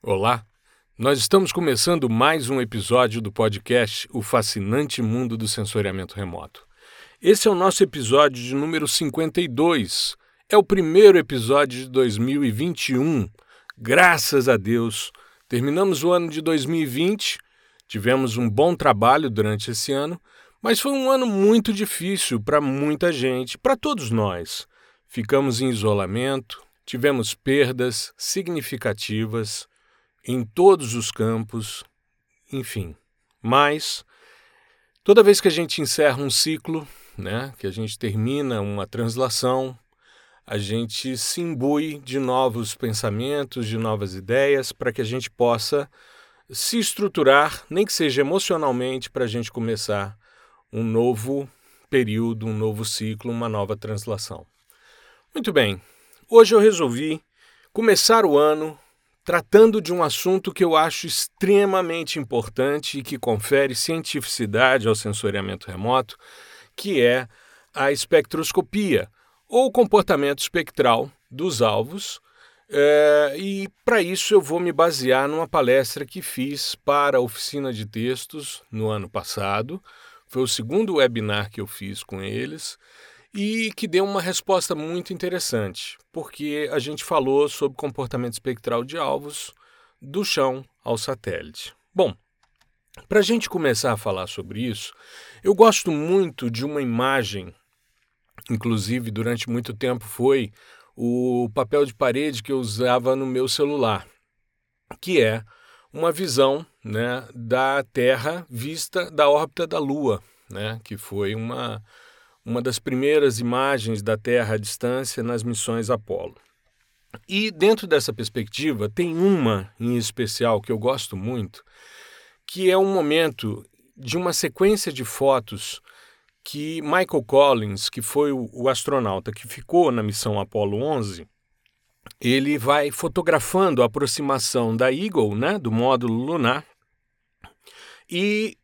Olá, nós estamos começando mais um episódio do podcast O Fascinante Mundo do Sensoriamento Remoto. Esse é o nosso episódio de número 52. É o primeiro episódio de 2021. Graças a Deus, terminamos o ano de 2020, tivemos um bom trabalho durante esse ano, mas foi um ano muito difícil para muita gente, para todos nós. Ficamos em isolamento, tivemos perdas significativas em todos os campos, enfim. Mas toda vez que a gente encerra um ciclo, né, que a gente termina uma translação, a gente se imbui de novos pensamentos, de novas ideias, para que a gente possa se estruturar, nem que seja emocionalmente, para a gente começar um novo período, um novo ciclo, uma nova translação. Muito bem, hoje eu resolvi começar o ano tratando de um assunto que eu acho extremamente importante e que confere cientificidade ao sensoriamento remoto, que é a espectroscopia, ou comportamento espectral dos alvos. É, e para isso eu vou me basear numa palestra que fiz para a oficina de textos no ano passado. Foi o segundo webinar que eu fiz com eles e que deu uma resposta muito interessante, porque a gente falou sobre comportamento espectral de alvos do chão ao satélite. Bom, para a gente começar a falar sobre isso, eu gosto muito de uma imagem, inclusive durante muito tempo foi o papel de parede que eu usava no meu celular, que é uma visão né, da Terra vista da órbita da Lua, né, que foi uma uma das primeiras imagens da Terra à distância nas missões Apollo. E dentro dessa perspectiva, tem uma em especial que eu gosto muito, que é um momento de uma sequência de fotos que Michael Collins, que foi o, o astronauta que ficou na missão Apollo 11, ele vai fotografando a aproximação da Eagle, né, do módulo lunar, e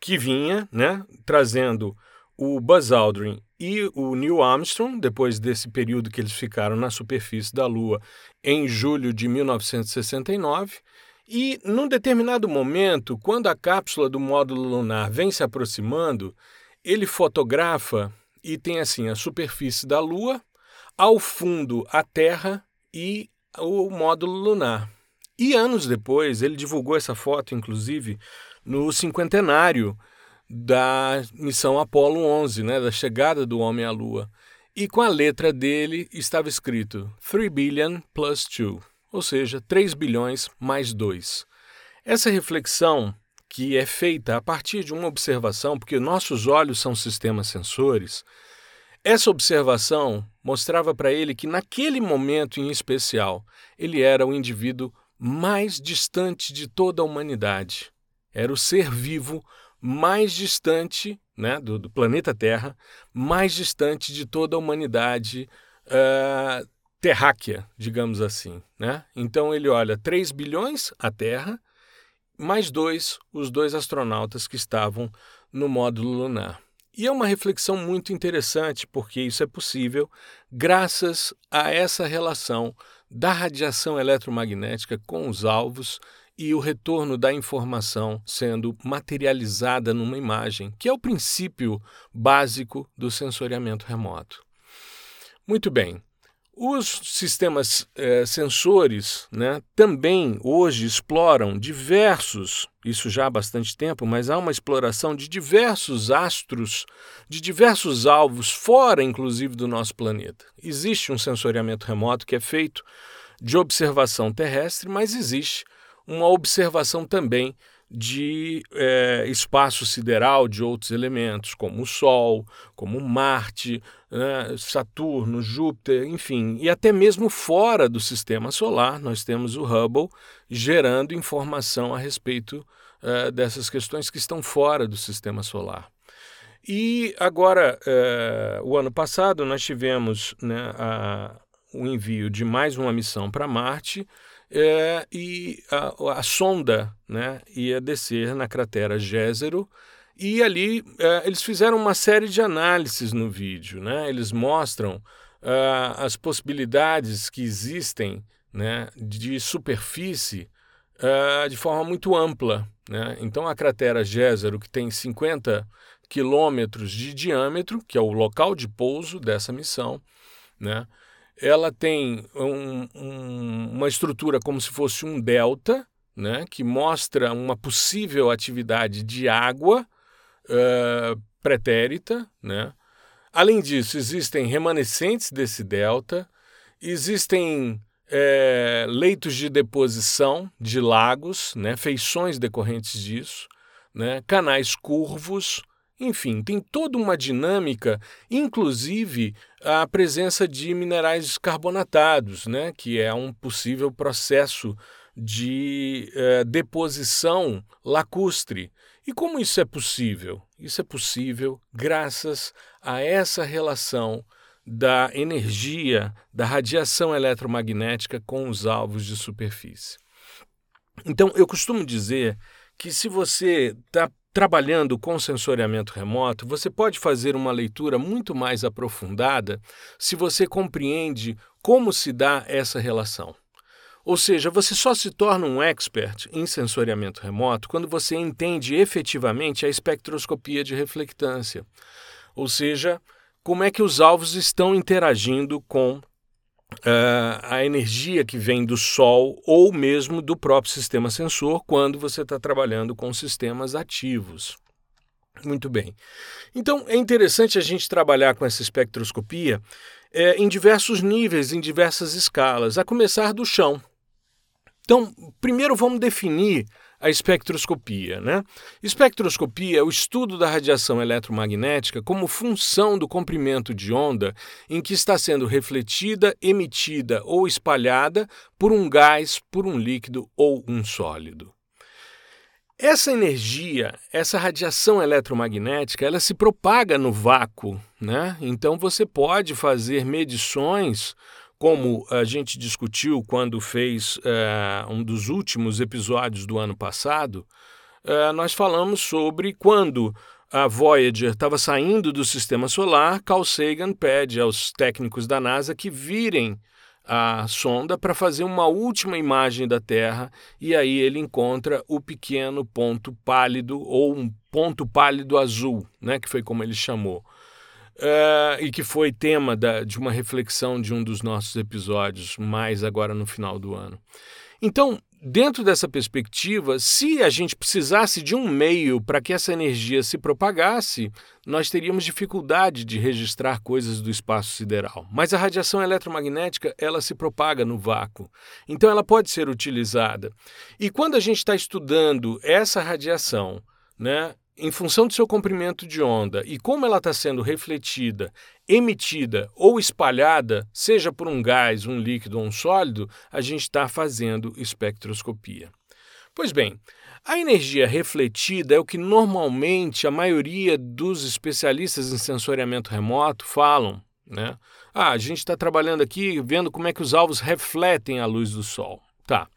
que vinha, né, trazendo o Buzz Aldrin e o Neil Armstrong, depois desse período que eles ficaram na superfície da Lua em julho de 1969. E num determinado momento, quando a cápsula do módulo lunar vem se aproximando, ele fotografa e tem assim a superfície da Lua, ao fundo a Terra e o módulo lunar. E anos depois, ele divulgou essa foto, inclusive, no cinquentenário da missão Apollo 11, né, da chegada do homem à Lua. E com a letra dele estava escrito 3 billion plus 2, ou seja, 3 bilhões mais 2. Essa reflexão que é feita a partir de uma observação, porque nossos olhos são sistemas sensores, essa observação mostrava para ele que naquele momento em especial, ele era o indivíduo mais distante de toda a humanidade. Era o ser vivo mais distante né, do, do, planeta Terra, mais distante de toda a humanidade uh, terráquea, digamos assim. Né? Então ele olha 3 bilhões a Terra, mais dois, os dois astronautas que estavam no módulo lunar. E é uma reflexão muito interessante, porque isso é possível graças a essa relação da radiação eletromagnética com os alvos e o retorno da informação sendo materializada numa imagem, que é o princípio básico do sensoriamento remoto. Muito bem. Os sistemas eh, sensores né, também hoje exploram diversos, isso já há bastante tempo, mas há uma exploração de diversos astros, de diversos alvos, fora inclusive do nosso planeta. Existe um sensoriamento remoto que é feito de observação terrestre, mas existe uma observação também de é, espaço sideral de outros elementos, como o Sol, como Marte, né, Saturno, Júpiter, enfim, e até mesmo fora do sistema solar, nós temos o Hubble gerando informação a respeito é, dessas questões que estão fora do sistema solar. E agora, é, o ano passado, nós tivemos né, a, o envio de mais uma missão para Marte é, e a, a, sonda né, ia descer na cratera Gézero e ali é, eles fizeram uma série de análises no vídeo. Né? Eles mostram é, as possibilidades que existem né, de superfície uh, de forma muito ampla. Né? Então, a cratera Gézero, que tem 50 quilômetros de diâmetro, que é o local de pouso dessa missão, né? Ela tem um, um, uma estrutura como se fosse um delta, né? que mostra uma possível atividade de água uh, pretérita. Né? Além disso, existem remanescentes desse delta, existem é, leitos de deposição de lagos, né, feições decorrentes disso, né, canais curvos, enfim, tem toda uma dinâmica, inclusive a presença de minerais carbonatados, né, que é um possível processo de é, deposição lacustre. E como isso é possível? Isso é possível graças a essa relação da energia da radiação eletromagnética com os alvos de superfície. Então, eu costumo dizer que se você está trabalhando com sensoriamento remoto, você pode fazer uma leitura muito mais aprofundada se você compreende como se dá essa relação. Ou seja, você só se torna um expert em sensoriamento remoto quando você entende efetivamente a espectroscopia de reflectância. Ou seja, como é que os alvos estão interagindo com uh, a energia que vem do Sol ou mesmo do próprio sistema sensor quando você está trabalhando com sistemas ativos. Muito bem. Então é interessante a gente trabalhar com essa espectroscopia é, em diversos níveis, em diversas escalas, a começar do chão. Então, primeiro vamos definir a espectroscopia. Né? Espectroscopia é o estudo da radiação eletromagnética como função do comprimento de onda em que está sendo refletida, emitida ou espalhada por um gás, por um líquido ou um sólido. Essa energia, essa radiação eletromagnética, ela se propaga no vácuo, né? Então você pode fazer medições como a gente discutiu quando fez uh, um dos últimos episódios do ano passado, uh, nós falamos sobre quando a Voyager estava saindo do sistema solar, Carl Sagan pede aos técnicos da NASA que virem a sonda para fazer uma última imagem da Terra e aí ele encontra o pequeno ponto pálido ou um ponto pálido azul, né, que foi como ele chamou uh, e que foi tema da, de uma reflexão de um dos nossos episódios, mais agora no final do ano. Então, dentro dessa perspectiva, se a gente precisasse de um meio para que essa energia se propagasse, nós teríamos dificuldade de registrar coisas do espaço sideral. Mas a radiação eletromagnética, ela se propaga no vácuo. Então ela pode ser utilizada. E quando a gente está estudando essa radiação, né, em função do seu comprimento de onda e como ela está sendo refletida, emitida ou espalhada, seja por um gás, um líquido ou um sólido, a gente está fazendo espectroscopia. Pois bem, a energia refletida é o que normalmente a maioria dos especialistas em sensoriamento remoto falam. Né? Ah, a gente está trabalhando aqui vendo como é que os alvos refletem a luz do Sol. Tá.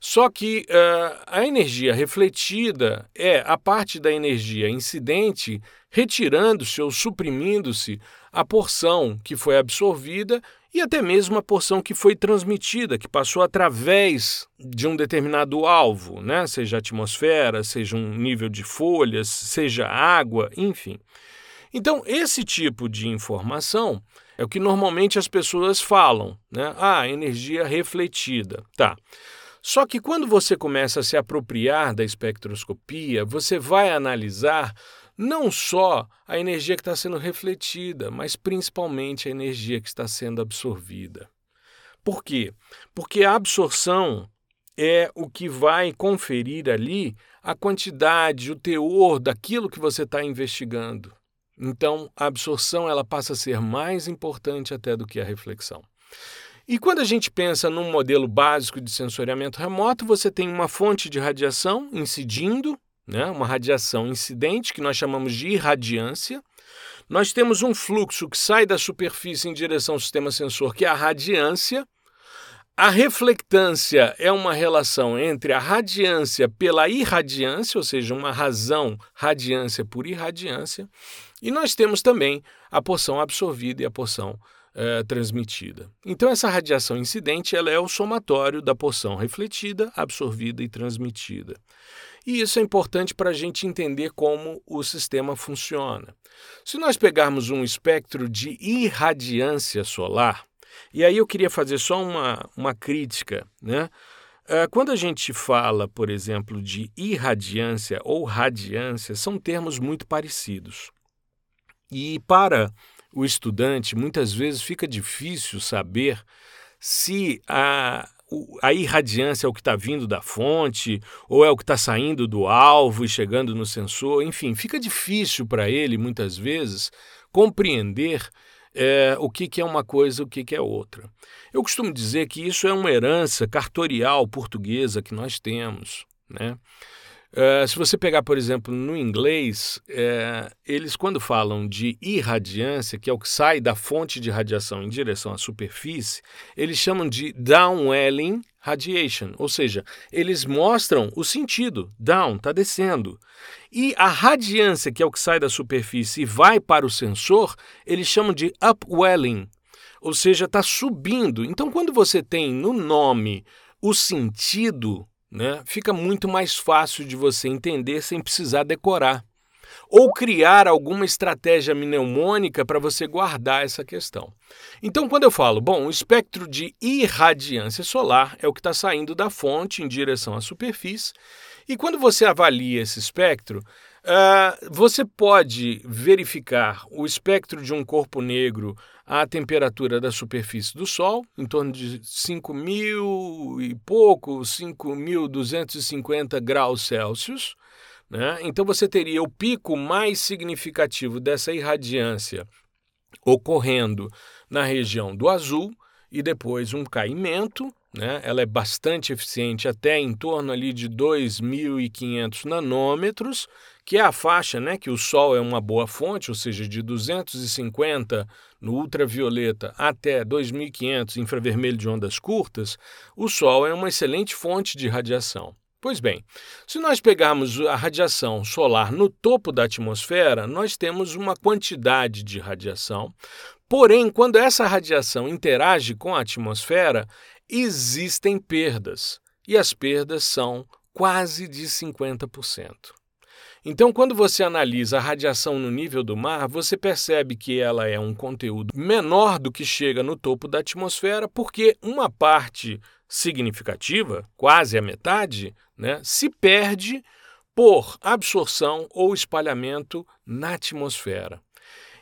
Só que uh, a energia refletida é a parte da energia incidente retirando-se ou suprimindo-se a porção que foi absorvida e até mesmo a porção que foi transmitida, que passou através de um determinado alvo, né? seja atmosfera, seja um nível de folhas, seja água, enfim. Então, esse tipo de informação é o que normalmente as pessoas falam, né? Ah, energia refletida. Tá. Só que quando você começa a se apropriar da espectroscopia, você vai analisar não só a energia que está sendo refletida, mas principalmente a energia que está sendo absorvida. Por quê? Porque a absorção é o que vai conferir ali a quantidade, o teor daquilo que você está investigando. Então, a absorção ela passa a ser mais importante até do que a reflexão. E quando a gente pensa num modelo básico de sensoriamento remoto, você tem uma fonte de radiação incidindo, né, uma radiação incidente, que nós chamamos de irradiância. Nós temos um fluxo que sai da superfície em direção ao sistema sensor, que é a radiância. A reflectância é uma relação entre a radiância pela irradiância, ou seja, uma razão radiância por irradiância. E nós temos também a porção absorvida e a porção é, transmitida. Então, essa radiação incidente ela é o somatório da porção refletida, absorvida e transmitida. E isso é importante para a gente entender como o sistema funciona. Se nós pegarmos um espectro de irradiância solar, e aí eu queria fazer só uma, uma crítica, né? É, quando a gente fala, por exemplo, de irradiância ou radiância, são termos muito parecidos. E para o estudante, muitas vezes fica difícil saber se a, a irradiância é o que está vindo da fonte ou é o que está saindo do alvo e chegando no sensor. Enfim, fica difícil para ele, muitas vezes, compreender é, o que, que é uma coisa e o que, que é outra. Eu costumo dizer que isso é uma herança cartorial portuguesa que nós temos. Né? É, se você pegar, por exemplo, no inglês, é, eles, quando falam de irradiância, que é o que sai da fonte de radiação em direção à superfície, eles chamam de downwelling radiation, ou seja, eles mostram o sentido, down, está descendo. E a radiância, que é o que sai da superfície e vai para o sensor, eles chamam de upwelling, ou seja, está subindo. Então, quando você tem no nome o sentido, né, fica muito mais fácil de você entender sem precisar decorar. Ou criar alguma estratégia mnemônica para você guardar essa questão. Então, quando eu falo, bom, o espectro de irradiância solar é o que está saindo da fonte em direção à superfície, e quando você avalia esse espectro, uh, você pode verificar o espectro de um corpo negro à temperatura da superfície do Sol, em torno de 5 mil e pouco, 5.250 graus Celsius. Né? Então você teria o pico mais significativo dessa irradiância ocorrendo na região do azul e depois um caimento né? Ela é bastante eficiente, até em torno ali de 2.500 nanômetros, que é a faixa né, que o Sol é uma boa fonte, ou seja, de 250 no ultravioleta até 2.500 infravermelho de ondas curtas, o Sol é uma excelente fonte de radiação. Pois bem, se nós pegarmos a radiação solar no topo da atmosfera, nós temos uma quantidade de radiação. Porém, quando essa radiação interage com a atmosfera, existem perdas, e as perdas são quase de 50%. Então, quando você analisa a radiação no nível do mar, você percebe que ela é um conteúdo menor do que chega no topo da atmosfera, porque uma parte significativa, quase a metade, né, se perde por absorção ou espalhamento na atmosfera.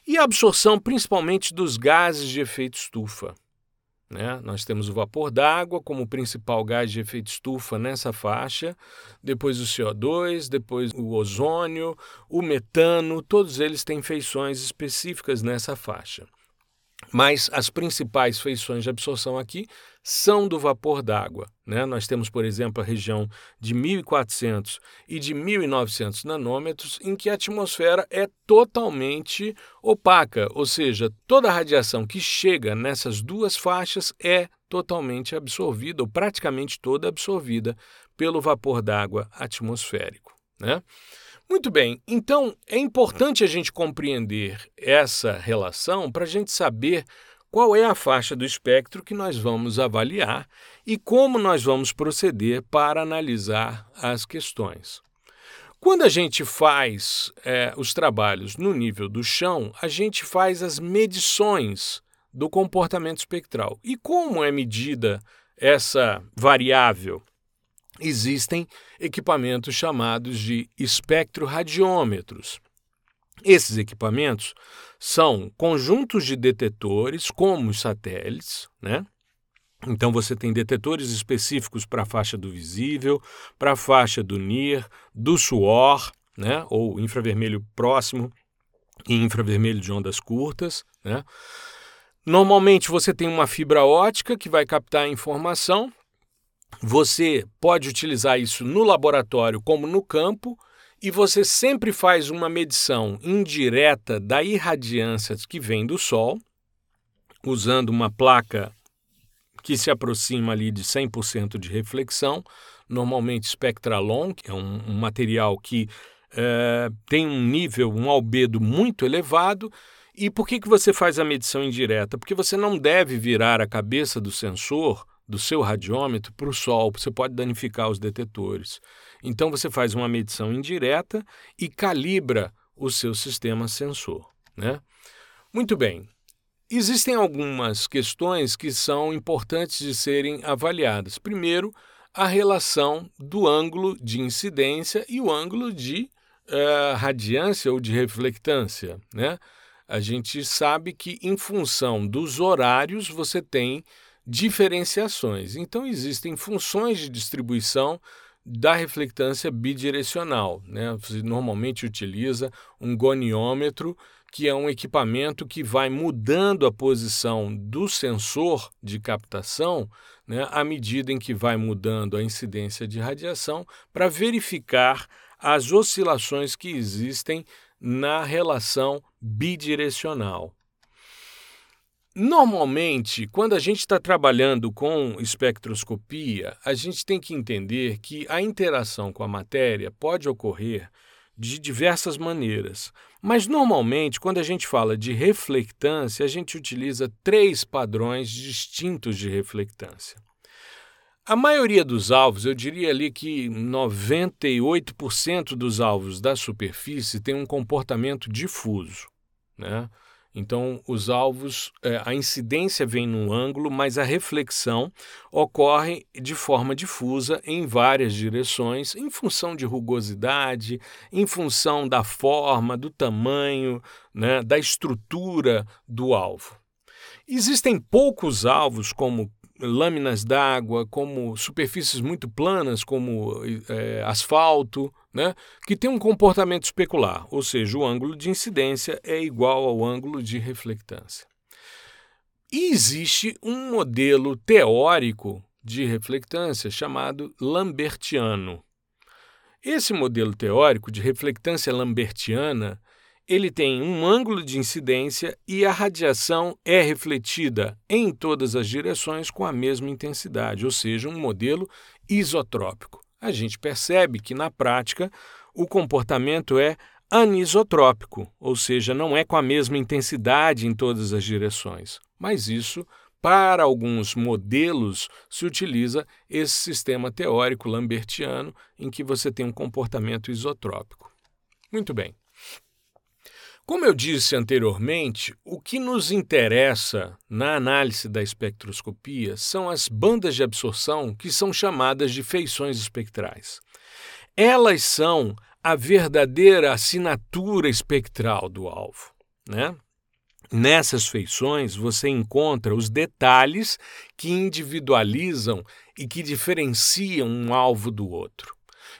E a absorção principalmente dos gases de efeito estufa. Né? Nós temos o vapor d'água como principal gás de efeito estufa nessa faixa, depois o CO2, depois o ozônio, o metano, todos eles têm feições específicas nessa faixa. Mas as principais feições de absorção aqui são do vapor d'água. Né? Nós temos, por exemplo, a região de 1.400 e de 1.900 nanômetros, em que a atmosfera é totalmente opaca, ou seja, toda a radiação que chega nessas duas faixas é totalmente absorvida, ou praticamente toda absorvida, pelo vapor d'água atmosférico. Né? Muito bem, então é importante a gente compreender essa relação para a gente saber qual é a faixa do espectro que nós vamos avaliar e como nós vamos proceder para analisar as questões. Quando a gente faz é, os trabalhos no nível do chão, a gente faz as medições do comportamento espectral. E como é medida essa variável existem equipamentos chamados de espectroradiômetros. Esses equipamentos são conjuntos de detetores, como os satélites, né? Então você tem detetores específicos para a faixa do visível, para a faixa do NIR, do suor, né? ou infravermelho próximo e infravermelho de ondas curtas. Né? Normalmente você tem uma fibra ótica que vai captar a informação você pode utilizar isso no laboratório como no campo e você sempre faz uma medição indireta da irradiância que vem do Sol, usando uma placa que se aproxima ali de 100% de reflexão, normalmente Spectralon, que é um, um material que é, tem um nível, um albedo muito elevado, E por que, que você faz a medição indireta? Porque você não deve virar a cabeça do sensor, do seu radiômetro, para o sol, você pode danificar os detetores. Então você faz uma medição indireta e calibra o seu sistema sensor. Né? Muito bem. Existem algumas questões que são importantes de serem avaliadas. Primeiro, a relação do ângulo de incidência e o ângulo de uh, radiância ou de reflectância. Né? A gente sabe que, em função dos horários, você tem diferenciações. Então, existem funções de distribuição da reflectância bidirecional. Né? Você normalmente utiliza um goniômetro, que é um equipamento que vai mudando a posição do sensor de captação né, à medida em que vai mudando a incidência de radiação, para verificar as oscilações que existem na relação bidirecional. Normalmente, quando a gente está trabalhando com espectroscopia, a gente tem que entender que a interação com a matéria pode ocorrer de diversas maneiras. Mas normalmente, quando a gente fala de reflectância, a gente utiliza três padrões distintos de reflectância. A maioria dos alvos, eu diria ali que 98% dos alvos da superfície tem um comportamento difuso. Né? Então, os alvos, é, a incidência vem num ângulo, mas a reflexão ocorre de forma difusa em várias direções, em função de rugosidade, em função da forma, do tamanho, né, da estrutura do alvo. Existem poucos alvos, como lâminas d'água, como superfícies muito planas, como é, asfalto, né, que tem um comportamento especular, ou seja, o ângulo de incidência é igual ao ângulo de reflectância. E existe um modelo teórico de reflectância chamado Lambertiano. Esse modelo teórico de reflectância lambertiana ele tem um ângulo de incidência e a radiação é refletida em todas as direções com a mesma intensidade, ou seja, um modelo isotrópico. A gente percebe que, na prática, o comportamento é anisotrópico, ou seja, não é com a mesma intensidade em todas as direções. Mas isso, para alguns modelos, se utiliza esse sistema teórico lambertiano em que você tem um comportamento isotrópico. Muito bem. Como eu disse anteriormente, o que nos interessa na análise da espectroscopia são as bandas de absorção que são chamadas de feições espectrais. Elas são a verdadeira assinatura espectral do alvo. Né? Nessas feições você encontra os detalhes que individualizam e que diferenciam um alvo do outro.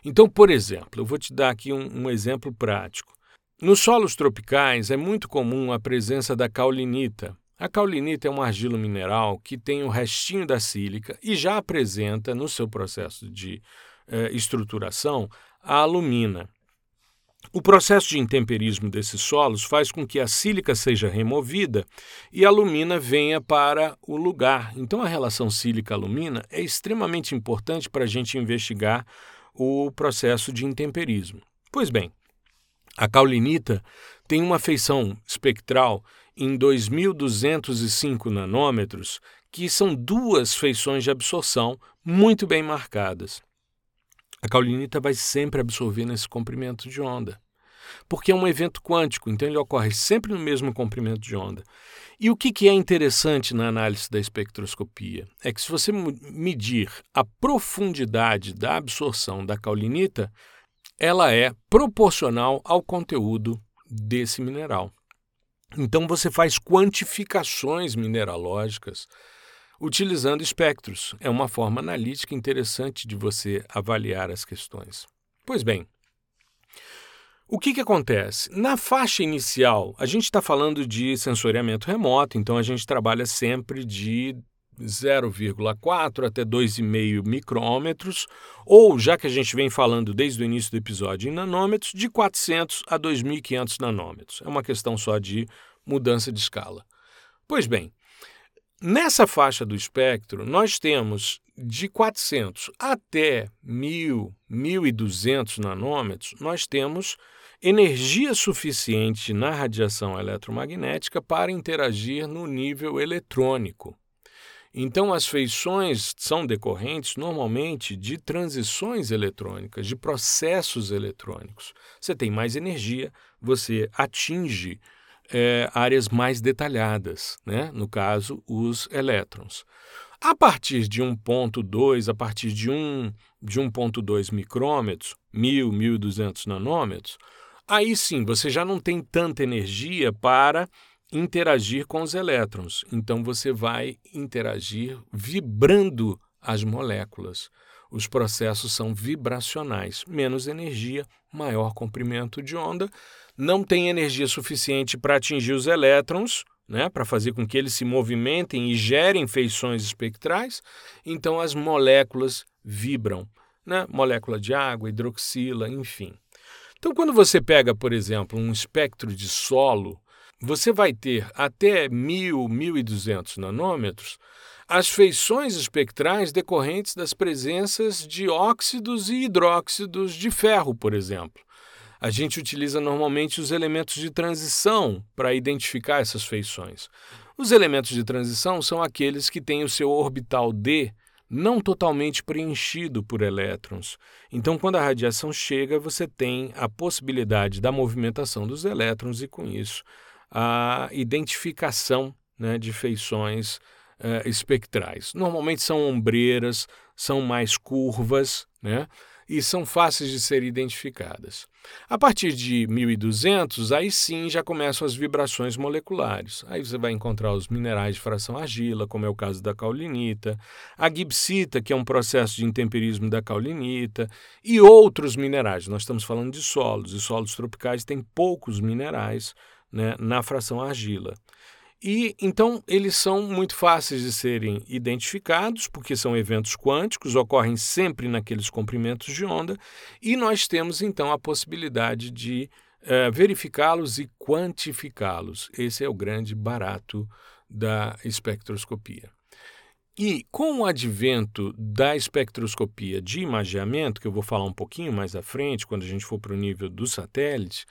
Então, por exemplo, eu vou te dar aqui um, um exemplo prático. Nos solos tropicais é muito comum a presença da caulinita. A caulinita é um argilo mineral que tem o restinho da sílica e já apresenta, no seu processo de eh, estruturação, a alumina. O processo de intemperismo desses solos faz com que a sílica seja removida e a alumina venha para o lugar. Então, a relação sílica-alumina é extremamente importante para a gente investigar o processo de intemperismo. Pois bem, a caulinita tem uma feição espectral em 2.205 nanômetros, que são duas feições de absorção muito bem marcadas. A caulinita vai sempre absorver nesse comprimento de onda, porque é um evento quântico, então ele ocorre sempre no mesmo comprimento de onda. E o que é interessante na análise da espectroscopia é que, se você medir a profundidade da absorção da caulinita, ela é proporcional ao conteúdo desse mineral. Então você faz quantificações mineralógicas utilizando espectros. É uma forma analítica interessante de você avaliar as questões. Pois bem, o que, que acontece? Na faixa inicial, a gente está falando de sensoriamento remoto, então a gente trabalha sempre de 0,4 até 2,5 micrômetros, ou, já que a gente vem falando desde o início do episódio em nanômetros, de 400 a 2.500 nanômetros. É uma questão só de mudança de escala. Pois bem, nessa faixa do espectro, nós temos de 400 até 1.000, 1.200 nanômetros, nós temos energia suficiente na radiação eletromagnética para interagir no nível eletrônico. Então, as feições são decorrentes normalmente de transições eletrônicas, de processos eletrônicos. Você tem mais energia, você atinge é, áreas mais detalhadas, né? no caso, os elétrons. A partir de 1.2, a partir de 1 de 1.2 micrômetros, 1000, 1200 nanômetros, aí sim você já não tem tanta energia para interagir com os elétrons. Então você vai interagir vibrando as moléculas. Os processos são vibracionais, menos energia, maior comprimento de onda, não tem energia suficiente para atingir os elétrons, né, para fazer com que eles se movimentem e gerem feições espectrais, então as moléculas vibram, né? molécula de água, hidroxila, enfim. Então, quando você pega, por exemplo, um espectro de solo, você vai ter até 1000, 1200 nanômetros as feições espectrais decorrentes das presenças de óxidos e hidróxidos de ferro, por exemplo. A gente utiliza normalmente os elementos de transição para identificar essas feições. Os elementos de transição são aqueles que têm o seu orbital D não totalmente preenchido por elétrons. Então, quando a radiação chega, você tem a possibilidade da movimentação dos elétrons e, com isso, a identificação né, de feições uh, espectrais. Normalmente são ombreiras, são mais curvas, né? e são fáceis de ser identificadas. A partir de 1200, aí sim já começam as vibrações moleculares. Aí você vai encontrar os minerais de fração argila, como é o caso da caulinita, a gipsita, que é um processo de intemperismo da caulinita, e outros minerais. Nós estamos falando de solos, e solos tropicais têm poucos minerais né, na fração argila. E então eles são muito fáceis de serem identificados, porque são eventos quânticos, ocorrem sempre naqueles comprimentos de onda, e nós temos então a possibilidade de uh, verificá-los e quantificá-los. Esse é o grande barato da espectroscopia. E com o advento da espectroscopia de imageamento, que eu vou falar um pouquinho mais à frente, quando a gente for para o nível do satélite,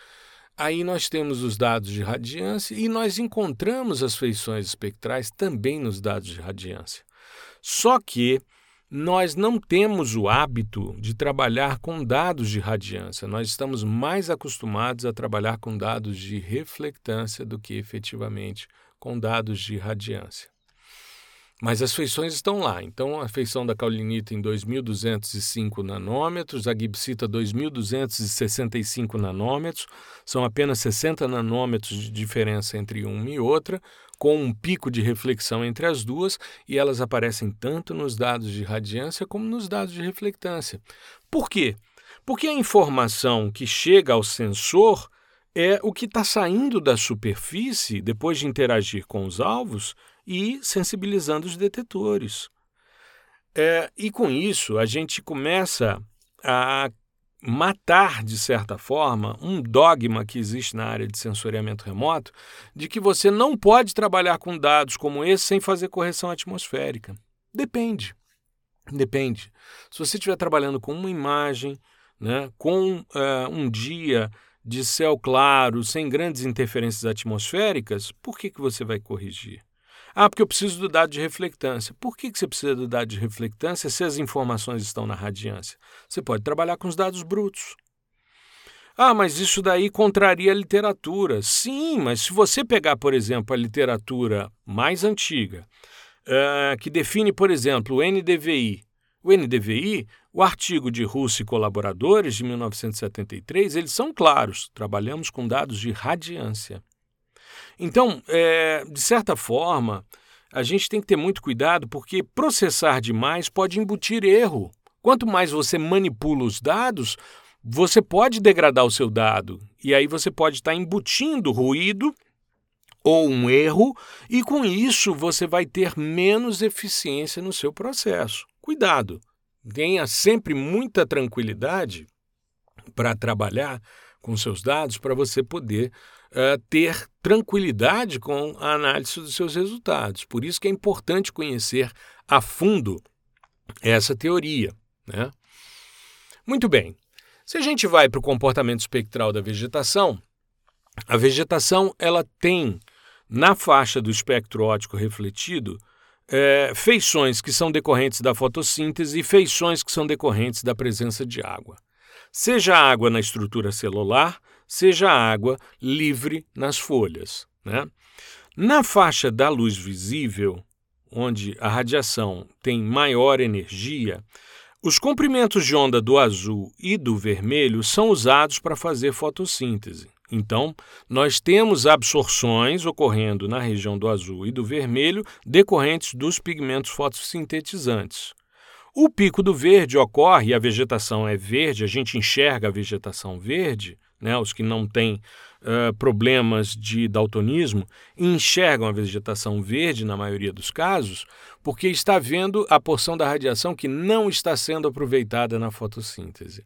Aí nós temos os dados de radiância e nós encontramos as feições espectrais também nos dados de radiância. Só que nós não temos o hábito de trabalhar com dados de radiância. Nós estamos mais acostumados a trabalhar com dados de reflectância do que efetivamente com dados de radiância. Mas as feições estão lá. Então, a feição da caulinita em 2.205 nanômetros, a gipsita 2.265 nanômetros, são apenas 60 nanômetros de diferença entre uma e outra, com um pico de reflexão entre as duas, e elas aparecem tanto nos dados de radiância como nos dados de reflectância. Por quê? Porque a informação que chega ao sensor é o que está saindo da superfície depois de interagir com os alvos e sensibilizando os detetores. É, e com isso, a gente começa a matar, de certa forma, um dogma que existe na área de sensoriamento remoto de que você não pode trabalhar com dados como esse sem fazer correção atmosférica. Depende. Depende. Se você estiver trabalhando com uma imagem, né, com uh, um dia de céu claro, sem grandes interferências atmosféricas, por que, que você vai corrigir? Ah, porque eu preciso do dado de reflectância. Por que, que você precisa do dado de reflectância se as informações estão na radiância? Você pode trabalhar com os dados brutos. Ah, mas isso daí contraria a literatura. Sim, mas se você pegar, por exemplo, a literatura mais antiga, uh, que define, por exemplo, o NDVI. O NDVI, o artigo de Russo e colaboradores de 1973, eles são claros. Trabalhamos com dados de radiância. Então, é, de certa forma, a gente tem que ter muito cuidado porque processar demais pode embutir erro. Quanto mais você manipula os dados, você pode degradar o seu dado e aí você pode estar embutindo ruído ou um erro, e com isso você vai ter menos eficiência no seu processo. Cuidado, tenha sempre muita tranquilidade para trabalhar com seus dados para você poder uh, ter tranquilidade com a análise dos seus resultados. Por isso que é importante conhecer a fundo essa teoria. Né? Muito bem. Se a gente vai para o comportamento espectral da vegetação, a vegetação ela tem na faixa do espectro óptico refletido é, feições que são decorrentes da fotossíntese e feições que são decorrentes da presença de água. Seja água na estrutura celular, seja água livre nas folhas. Né? Na faixa da luz visível, onde a radiação tem maior energia, os comprimentos de onda do azul e do vermelho são usados para fazer fotossíntese. Então, nós temos absorções ocorrendo na região do azul e do vermelho decorrentes dos pigmentos fotossintetizantes. O pico do verde ocorre, a vegetação é verde, a gente enxerga a vegetação verde, né, os que não têm uh, problemas de daltonismo enxergam a vegetação verde na maioria dos casos, porque está vendo a porção da radiação que não está sendo aproveitada na fotossíntese.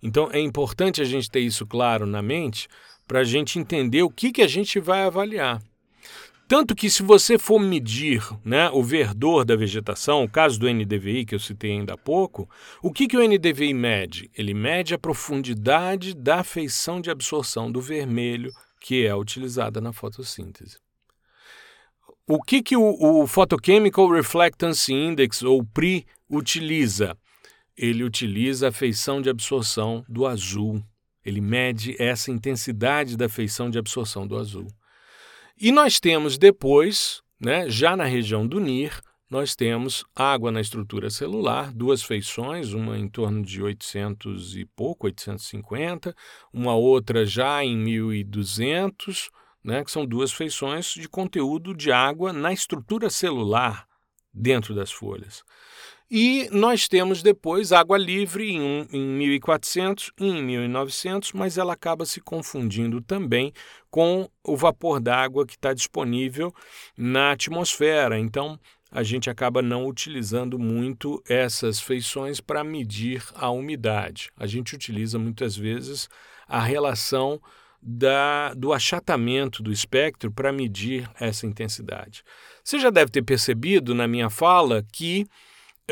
Então é importante a gente ter isso claro na mente para a gente entender o que, que a gente vai avaliar. Tanto que, se você for medir né, o verdor da vegetação, o caso do NDVI que eu citei ainda há pouco, o que, que o NDVI mede? Ele mede a profundidade da feição de absorção do vermelho que é utilizada na fotossíntese. O que, que o, o Photochemical Reflectance Index, ou PRI, utiliza? Ele utiliza a feição de absorção do azul. Ele mede essa intensidade da feição de absorção do azul. E nós temos depois, né, já na região do NIR, nós temos água na estrutura celular, duas feições, uma em torno de 800 e pouco, 850, uma outra já em 1200, né, que são duas feições de conteúdo de água na estrutura celular dentro das folhas. E nós temos depois água livre em, em 1400 e em 1900, mas ela acaba se confundindo também com o vapor d'água que está disponível na atmosfera. Então, a gente acaba não utilizando muito essas feições para medir a umidade. A gente utiliza muitas vezes a relação da, do achatamento do espectro para medir essa intensidade. Você já deve ter percebido na minha fala que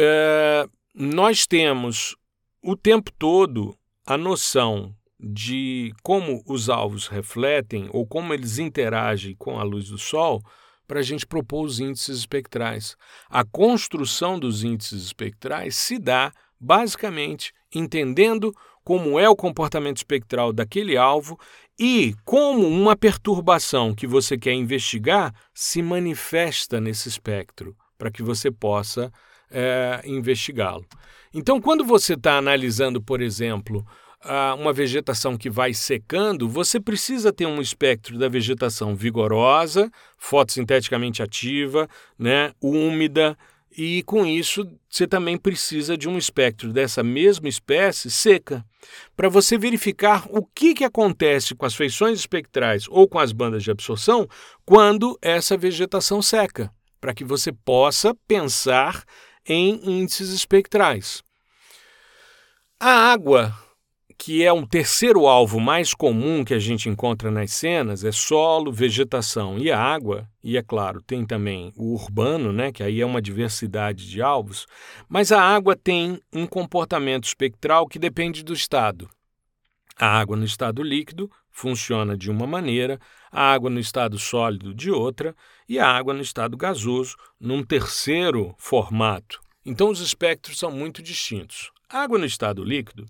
é, nós temos o tempo todo a noção de como os alvos refletem ou como eles interagem com a luz do Sol para a gente propor os índices espectrais. A construção dos índices espectrais se dá basicamente entendendo como é o comportamento espectral daquele alvo e como uma perturbação que você quer investigar se manifesta nesse espectro, para que você possa é, investigá-lo. Então, quando você está analisando, por exemplo, uma vegetação que vai secando, você precisa ter um espectro da vegetação vigorosa, fotossinteticamente ativa, né, úmida, e com isso você também precisa de um espectro dessa mesma espécie seca, para você verificar o que, que acontece com as feições espectrais ou com as bandas de absorção quando essa vegetação seca, para que você possa pensar em índices espectrais. A água, que é um terceiro alvo mais comum que a gente encontra nas cenas, é solo, vegetação e água, e é claro, tem também o urbano, né, que aí é uma diversidade de alvos, mas a água tem um comportamento espectral que depende do estado. A água no estado líquido funciona de uma maneira, a água no estado sólido de outra e a água no estado gasoso num terceiro formato. Então os espectros são muito distintos. A água no estado líquido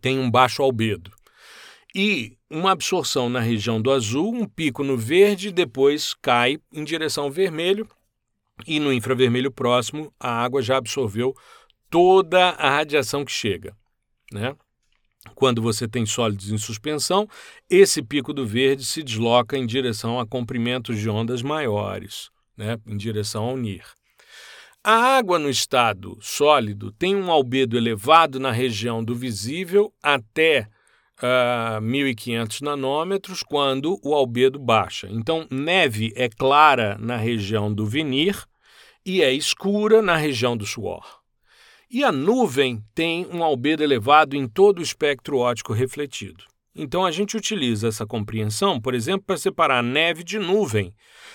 tem um baixo albedo e uma absorção na região do azul, um pico no verde, depois cai em direção ao vermelho e no infravermelho próximo a água já absorveu toda a radiação que chega, né? Quando você tem sólidos em suspensão, esse pico do verde se desloca em direção a comprimentos de ondas maiores, né, em direção ao NIR. A água no estado sólido tem um albedo elevado na região do visível até uh, ah, 1500 nanômetros, quando o albedo baixa. Então, neve é clara na região do vinir e é escura na região do suor. E a nuvem tem um albedo elevado em todo o espectro óptico refletido. Então a gente utiliza essa compreensão, por exemplo, para separar neve de nuvem.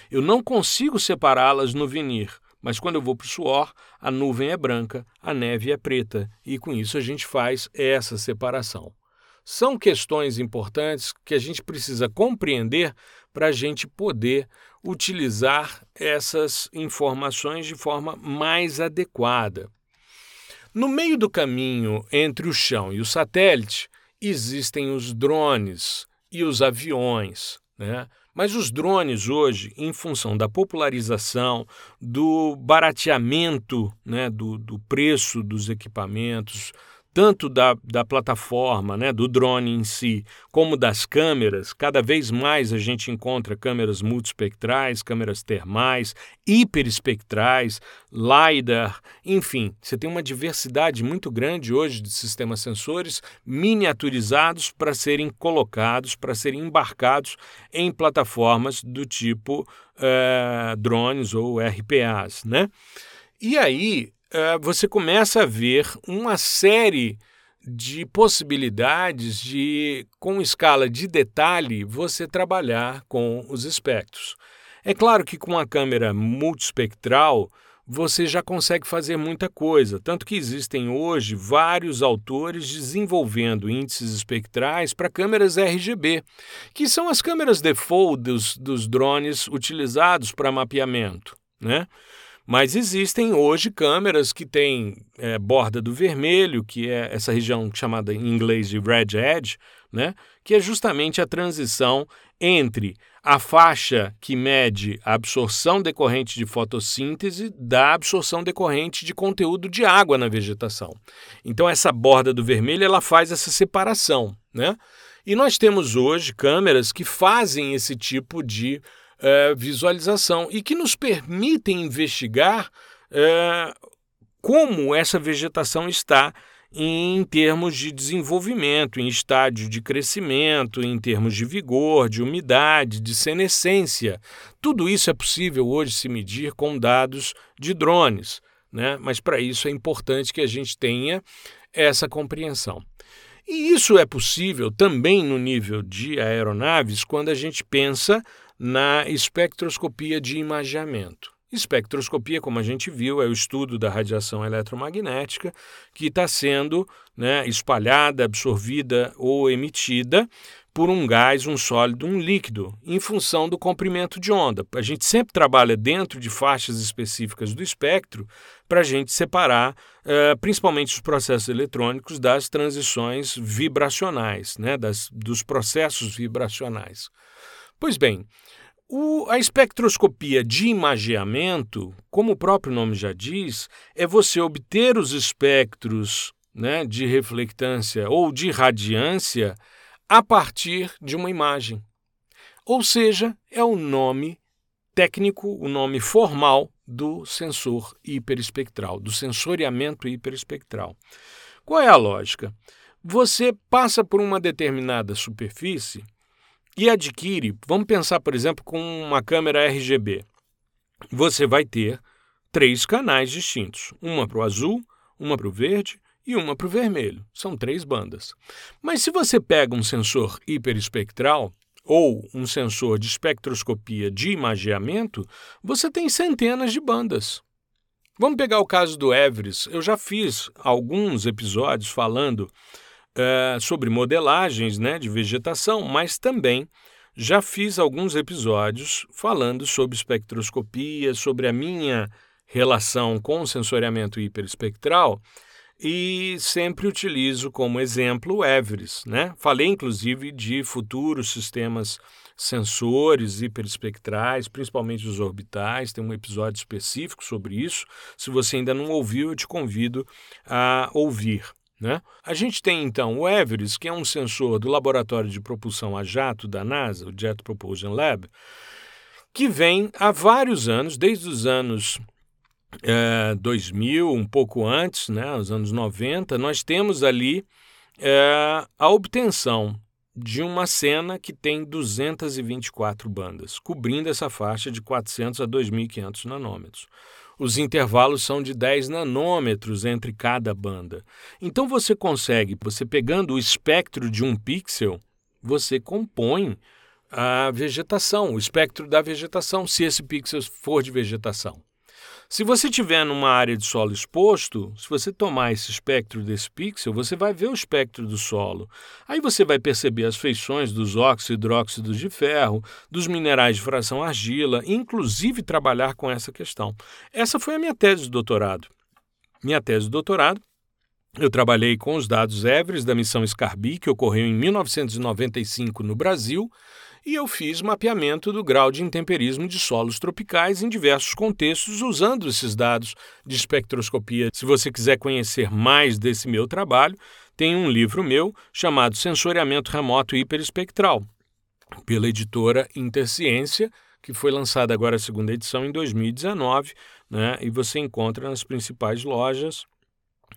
Eu não consigo separá-las no vinir, Mas quando eu vou para o suor, a nuvem é branca, a neve é preta, e com isso a gente faz essa separação. São questões importantes que a gente precisa compreender para a gente poder utilizar essas informações de forma mais adequada. No meio do caminho entre o chão e o satélite, existem os drones e os aviões. Né? Mas os drones hoje, em função da popularização, do barateamento né, do, do preço dos equipamentos, tanto da, da plataforma, né, do drone em si, como das câmeras. Cada vez mais a gente encontra câmeras multispectrais, câmeras termais, hiperespectrais, LiDAR, enfim, você tem uma diversidade muito grande hoje de sistemas sensores miniaturizados para serem colocados, para serem embarcados em plataformas do tipo uh, drones ou RPAs, né? E aí eh, você começa a ver uma série de possibilidades de, com escala de detalhe, você trabalhar com os espectros. É claro que com a câmera multispectral você já consegue fazer muita coisa, tanto que existem hoje vários autores desenvolvendo índices espectrais para câmeras RGB, que são as câmeras default dos, dos drones utilizados para mapeamento. Né? Mas existem hoje câmeras que têm é, borda do vermelho, que é essa região chamada em inglês de red edge, né? que é justamente a transição entre a faixa que mede a absorção decorrente de fotossíntese da absorção decorrente de conteúdo de água na vegetação. Então essa borda do vermelho ela faz essa separação, né? E nós temos hoje câmeras que fazem esse tipo de é, visualização e que nos permitem investigar é, como essa vegetação está em termos de desenvolvimento, em estágio de crescimento, em termos de vigor, de umidade, de senescência. Tudo isso é possível hoje se medir com dados de drones, né? mas para isso é importante que a gente tenha essa compreensão. E isso é possível também no nível de aeronaves quando a gente pensa na espectroscopia de imageamento. Espectroscopia, como a gente viu, é o estudo da radiação eletromagnética que está sendo né, espalhada, absorvida ou emitida por um gás, um sólido, um líquido, em função do comprimento de onda. A gente sempre trabalha dentro de faixas específicas do espectro para a gente separar uh, principalmente os processos eletrônicos das transições vibracionais, né, das, dos processos vibracionais. Pois bem, o, a espectroscopia de imageamento, como o próprio nome já diz, é você obter os espectros né, de reflectância ou de radiância a partir de uma imagem. Ou seja, é o nome técnico, o nome formal do sensor hiperespectral, do sensoriamento hiperespectral. Qual é a lógica? Você passa por uma determinada superfície e adquire, vamos pensar, por exemplo, com uma câmera RGB. Você vai ter três canais distintos: uma para o azul, uma para o verde e uma para o vermelho. São três bandas. Mas se você pega um sensor hiperespectral ou um sensor de espectroscopia de imageamento, você tem centenas de bandas. Vamos pegar o caso do Everest. Eu já fiz alguns episódios falando uh, sobre modelagens né, de vegetação, mas também já fiz alguns episódios falando sobre espectroscopia, sobre a minha relação com o sensoriamento hiperespectral e sempre utilizo como exemplo o Everest. Né? Falei inclusive de futuros sistemas sensores hiperespectrais, principalmente os orbitais, tem um episódio específico sobre isso. Se você ainda não ouviu, eu te convido a ouvir. Né? A gente tem então o Everest, que é um sensor do Laboratório de Propulsão a Jato da NASA, o Jet Propulsion Lab, que vem há vários anos, desde os anos é, 2000, um pouco antes, né, os anos 90, nós temos ali é, a obtenção de uma cena que tem 224 bandas, cobrindo essa faixa de 400 a 2.500 nanômetros. Os intervalos são de 10 nanômetros entre cada banda. Então você consegue, você pegando o espectro de um pixel, você compõe a vegetação, o espectro da vegetação, se esse pixel for de vegetação. Se você tiver numa área de solo exposto, se você tomar esse espectro desse pixel, você vai ver o espectro do solo. Aí você vai perceber as feições dos óxidos e hidróxidos de ferro, dos minerais de fração argila, inclusive trabalhar com essa questão. Essa foi a minha tese de doutorado. Minha tese de doutorado eu trabalhei com os dados Everest da missão Scarby, que ocorreu em 1995 no Brasil, e eu fiz mapeamento do grau de intemperismo de solos tropicais em diversos contextos usando esses dados de espectroscopia. Se você quiser conhecer mais desse meu trabalho, tem um livro meu chamado Sensoriamento Remoto Hiperespectral, pela editora Interciência, que foi lançada agora a segunda edição em 2019, né? e você encontra nas principais lojas.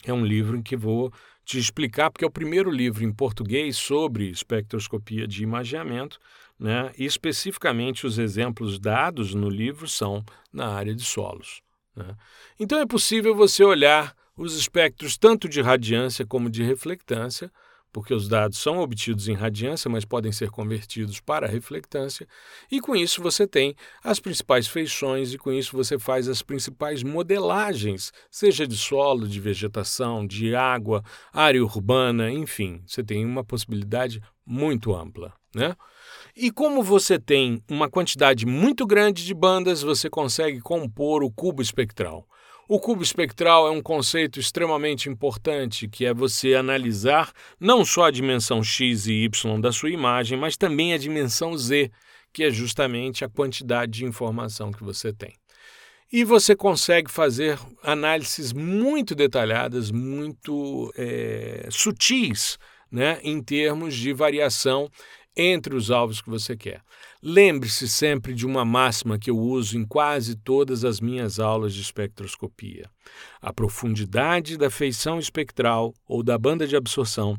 É um livro em que vou te explicar, porque é o primeiro livro em português sobre espectroscopia de imageamento, né? e especificamente os exemplos dados no livro são na área de solos. Né? Então é possível você olhar os espectros tanto de radiância como de reflectância porque os dados são obtidos em radiância, mas podem ser convertidos para reflectância, e com isso você tem as principais feições e com isso você faz as principais modelagens, seja de solo, de vegetação, de água, área urbana, enfim, você tem uma possibilidade muito ampla, né? E como você tem uma quantidade muito grande de bandas, você consegue compor o cubo espectral. O cubo espectral é um conceito extremamente importante, que é você analisar não só a dimensão x e y da sua imagem, mas também a dimensão z, que é justamente a quantidade de informação que você tem. E você consegue fazer análises muito detalhadas, muito é, sutis, né, em termos de variação entre os alvos que você quer. Lembre-se sempre de uma máxima que eu uso em quase todas as minhas aulas de espectroscopia. A profundidade da feição espectral ou da banda de absorção,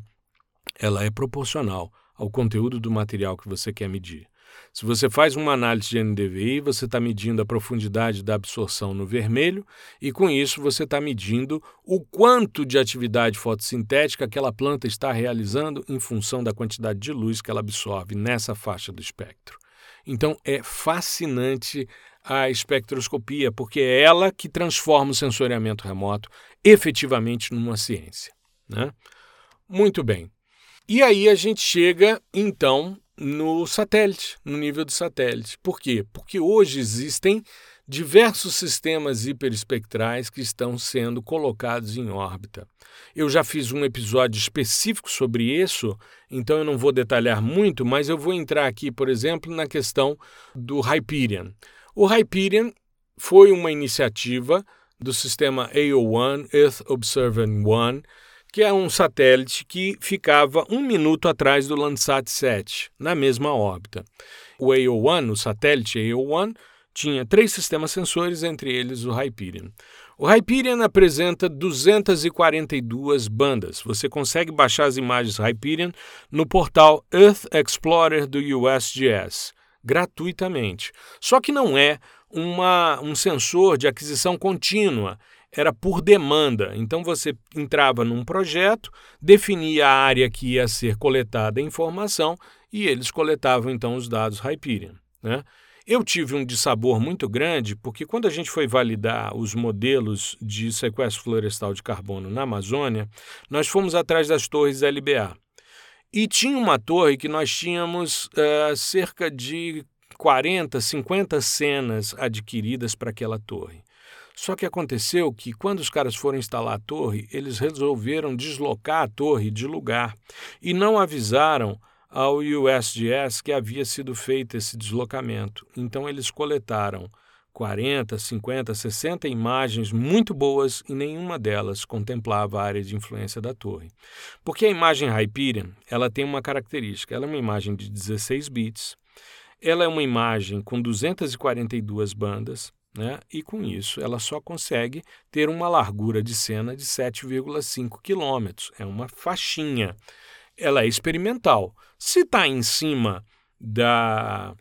ela é proporcional ao conteúdo do material que você quer medir. Se você faz uma análise de NDVI, você está medindo a profundidade da absorção no vermelho e, com isso, você está medindo o quanto de atividade fotossintética aquela planta está realizando em função da quantidade de luz que ela absorve nessa faixa do espectro. Então, é fascinante a espectroscopia, porque é ela que transforma o sensoriamento remoto efetivamente numa ciência. Né? Muito bem. E aí a gente chega, então, no satélite, no nível de satélite. Por quê? Porque hoje existem diversos sistemas hiperespectrais que estão sendo colocados em órbita. Eu já fiz um episódio específico sobre isso, então eu não vou detalhar muito, mas eu vou entrar aqui, por exemplo, na questão do Hyperion. O Hyperion foi uma iniciativa do sistema AO1, Earth Observer 1, que é um satélite que ficava um minuto atrás do Landsat 7, na mesma órbita. O AO1, o satélite AO1, tinha três sistemas sensores, entre eles o Hyperion. O Hyperion apresenta 242 bandas. Você consegue baixar as imagens Hyperion no portal Earth Explorer do USGS, gratuitamente. Só que não é uma, um sensor de aquisição contínua era por demanda. Então você entrava num projeto, definia a área que ia ser coletada a informação e eles coletavam então os dados Hyperion. Né? Eu tive um dissabor muito grande porque quando a gente foi validar os modelos de sequestro florestal de carbono na Amazônia, nós fomos atrás das torres LBA. E tinha uma torre que nós tínhamos uh, cerca de 40, 50 cenas adquiridas para aquela torre. Só que aconteceu que, quando os caras foram instalar a torre, eles resolveram deslocar a torre de lugar e não avisaram ao USGS que havia sido feito esse deslocamento. Então, eles coletaram 40, 50, 60 imagens muito boas e nenhuma delas contemplava a área de influência da torre. Porque a imagem Hyperion ela tem uma característica: ela é uma imagem de 16 bits, ela é uma imagem com 242 bandas né? e com isso ela só consegue ter uma largura de cena de 7,5 quilômetros. É uma faixinha. Ela é experimental. Se está em cima da,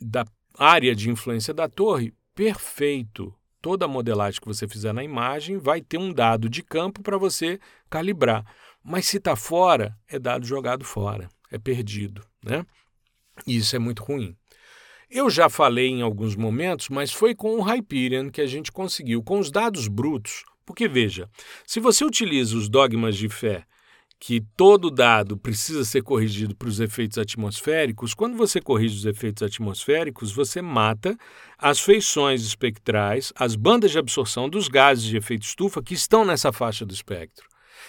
da área de influência da torre, perfeito. Toda a modelagem que você fizer na imagem vai ter um dado de campo para você calibrar. Mas se está fora, é dado jogado fora, é perdido. Né? Isso é muito ruim. Eu já falei em alguns momentos, mas foi com o Hyperion que a gente conseguiu, com os dados brutos. Porque veja, se você utiliza os dogmas de fé que todo dado precisa ser corrigido para os efeitos atmosféricos, quando você corrige os efeitos atmosféricos, você mata as feições espectrais, as bandas de absorção dos gases de efeito estufa que estão nessa faixa do espectro.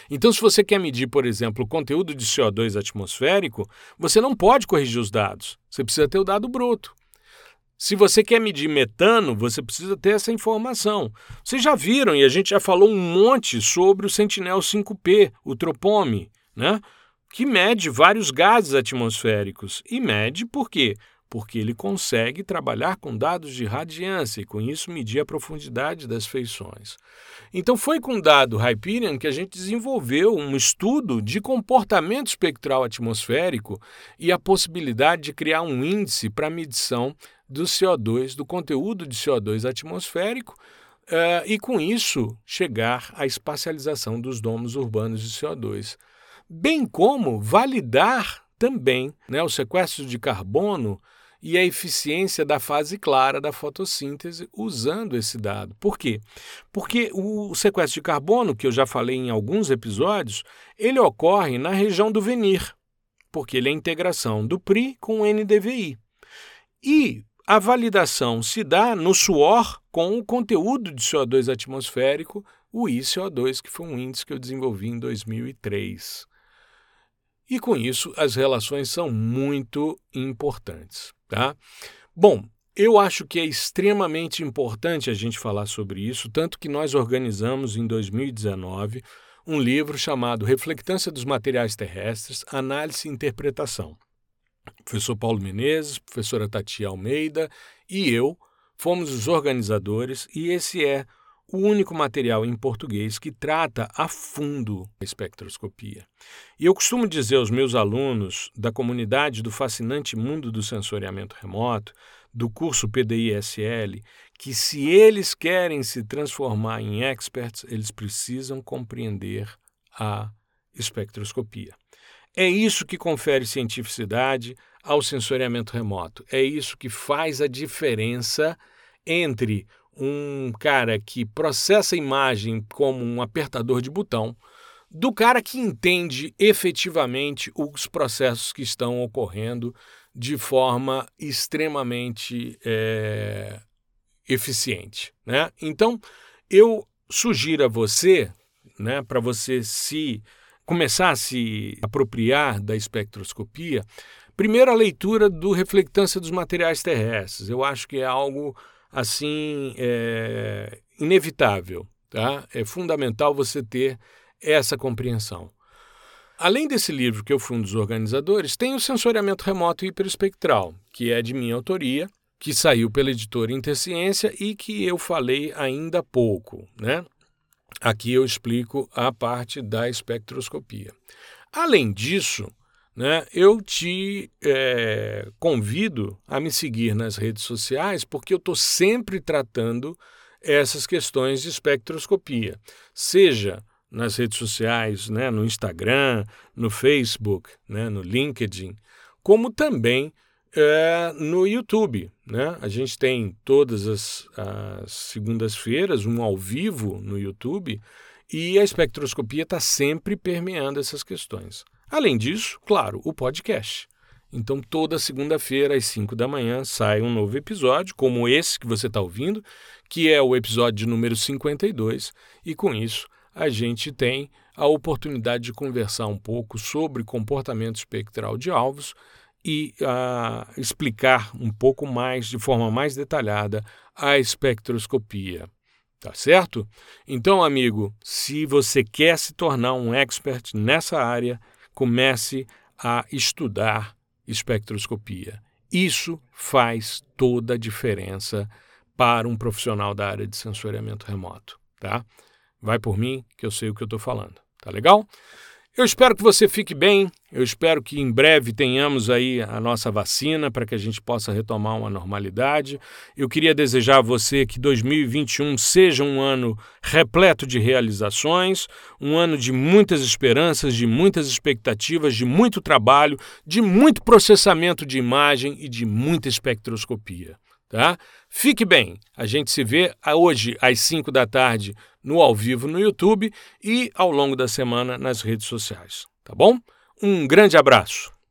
Então, se você quer medir, por exemplo, o conteúdo de CO2 atmosférico, você não pode corrigir os dados. Você precisa ter o dado bruto. Se você quer medir metano, você precisa ter essa informação. Vocês já viram, e a gente já falou um monte sobre o Sentinel 5P, o Tropome, né? que mede vários gases atmosféricos. E mede por quê? Porque ele consegue trabalhar com dados de radiância e, com isso, medir a profundidade das feições. Então, foi com o dado Hyperion que a gente desenvolveu um estudo de comportamento espectral atmosférico e a possibilidade de criar um índice para medição do CO2, do conteúdo de CO2 atmosférico, uh, e com isso chegar à espacialização dos domos urbanos de CO2. Bem como validar também né, o sequestro de carbono e a eficiência da fase clara da fotossíntese usando esse dado. Por quê? Porque o sequestro de carbono, que eu já falei em alguns episódios, ele ocorre na região do venir, porque ele é a integração do PRI com o NDVI. E a validação se dá no suor com o conteúdo de CO2 atmosférico, o ICO2, que foi um índice que eu desenvolvi em 2003. E com isso, as relações são muito importantes. Tá? Bom, eu acho que é extremamente importante a gente falar sobre isso, tanto que nós organizamos em 2019 um livro chamado Reflectância dos Materiais Terrestres, Análise e Interpretação professor Paulo Menezes, professora Tati Almeida e eu fomos os organizadores e esse é o único material em português que trata a fundo a espectroscopia. E eu costumo dizer aos meus alunos da comunidade do fascinante mundo do sensoriamento remoto, do curso PDI-SL, que se eles querem se transformar em experts, eles precisam compreender a espectroscopia. É isso que confere cientificidade ao sensoriamento remoto. É isso que faz a diferença entre um cara que processa a imagem como um apertador de botão do cara que entende efetivamente os processos que estão ocorrendo de forma extremamente é, eficiente. Né? Então, eu sugiro a você, né, para você se começar a se apropriar da espectroscopia, primeiro a leitura do Reflectância dos Materiais Terrestres. Eu acho que é algo assim é, inevitável. Tá? É fundamental você ter essa compreensão. Além desse livro, que eu fui um dos organizadores, tem o Sensoriamento Remoto Hiperespectral, que é de minha autoria, que saiu pela editora Interciência e que eu falei ainda há pouco. Né? Aqui eu explico a parte da espectroscopia. Além disso, né, eu te é, convido a me seguir nas redes sociais, porque eu estou sempre tratando essas questões de espectroscopia, seja nas redes sociais, né, no Instagram, no Facebook, né, no LinkedIn, como também é, no YouTube. Né? A gente tem todas as, as segundas-feiras um ao vivo no YouTube e a espectroscopia está sempre permeando essas questões. Além disso, claro, o podcast. Então, toda segunda-feira, às 5 da manhã, sai um novo episódio, como esse que você está ouvindo, que é o episódio número 52, e com isso a gente tem a oportunidade de conversar um pouco sobre comportamento espectral de alvos e uh, explicar um pouco mais, de forma mais detalhada, a espectroscopia. Tá certo? Então, amigo, se você quer se tornar um expert nessa área, comece a estudar espectroscopia. Isso faz toda a diferença para um profissional da área de sensoriamento remoto, tá? Vai por mim, que eu sei o que eu estou falando, tá legal? Eu espero que você fique bem, eu espero que em breve tenhamos aí a nossa vacina para que a gente possa retomar uma normalidade. Eu queria desejar a você que 2021 seja um ano repleto de realizações, um ano de muitas esperanças, de muitas expectativas, de muito trabalho, de muito processamento de imagem e de muita espectroscopia. Tá? Fique bem, a gente se vê hoje às 5 da tarde no ao vivo no YouTube e ao longo da semana nas redes sociais, tá bom? Um grande abraço.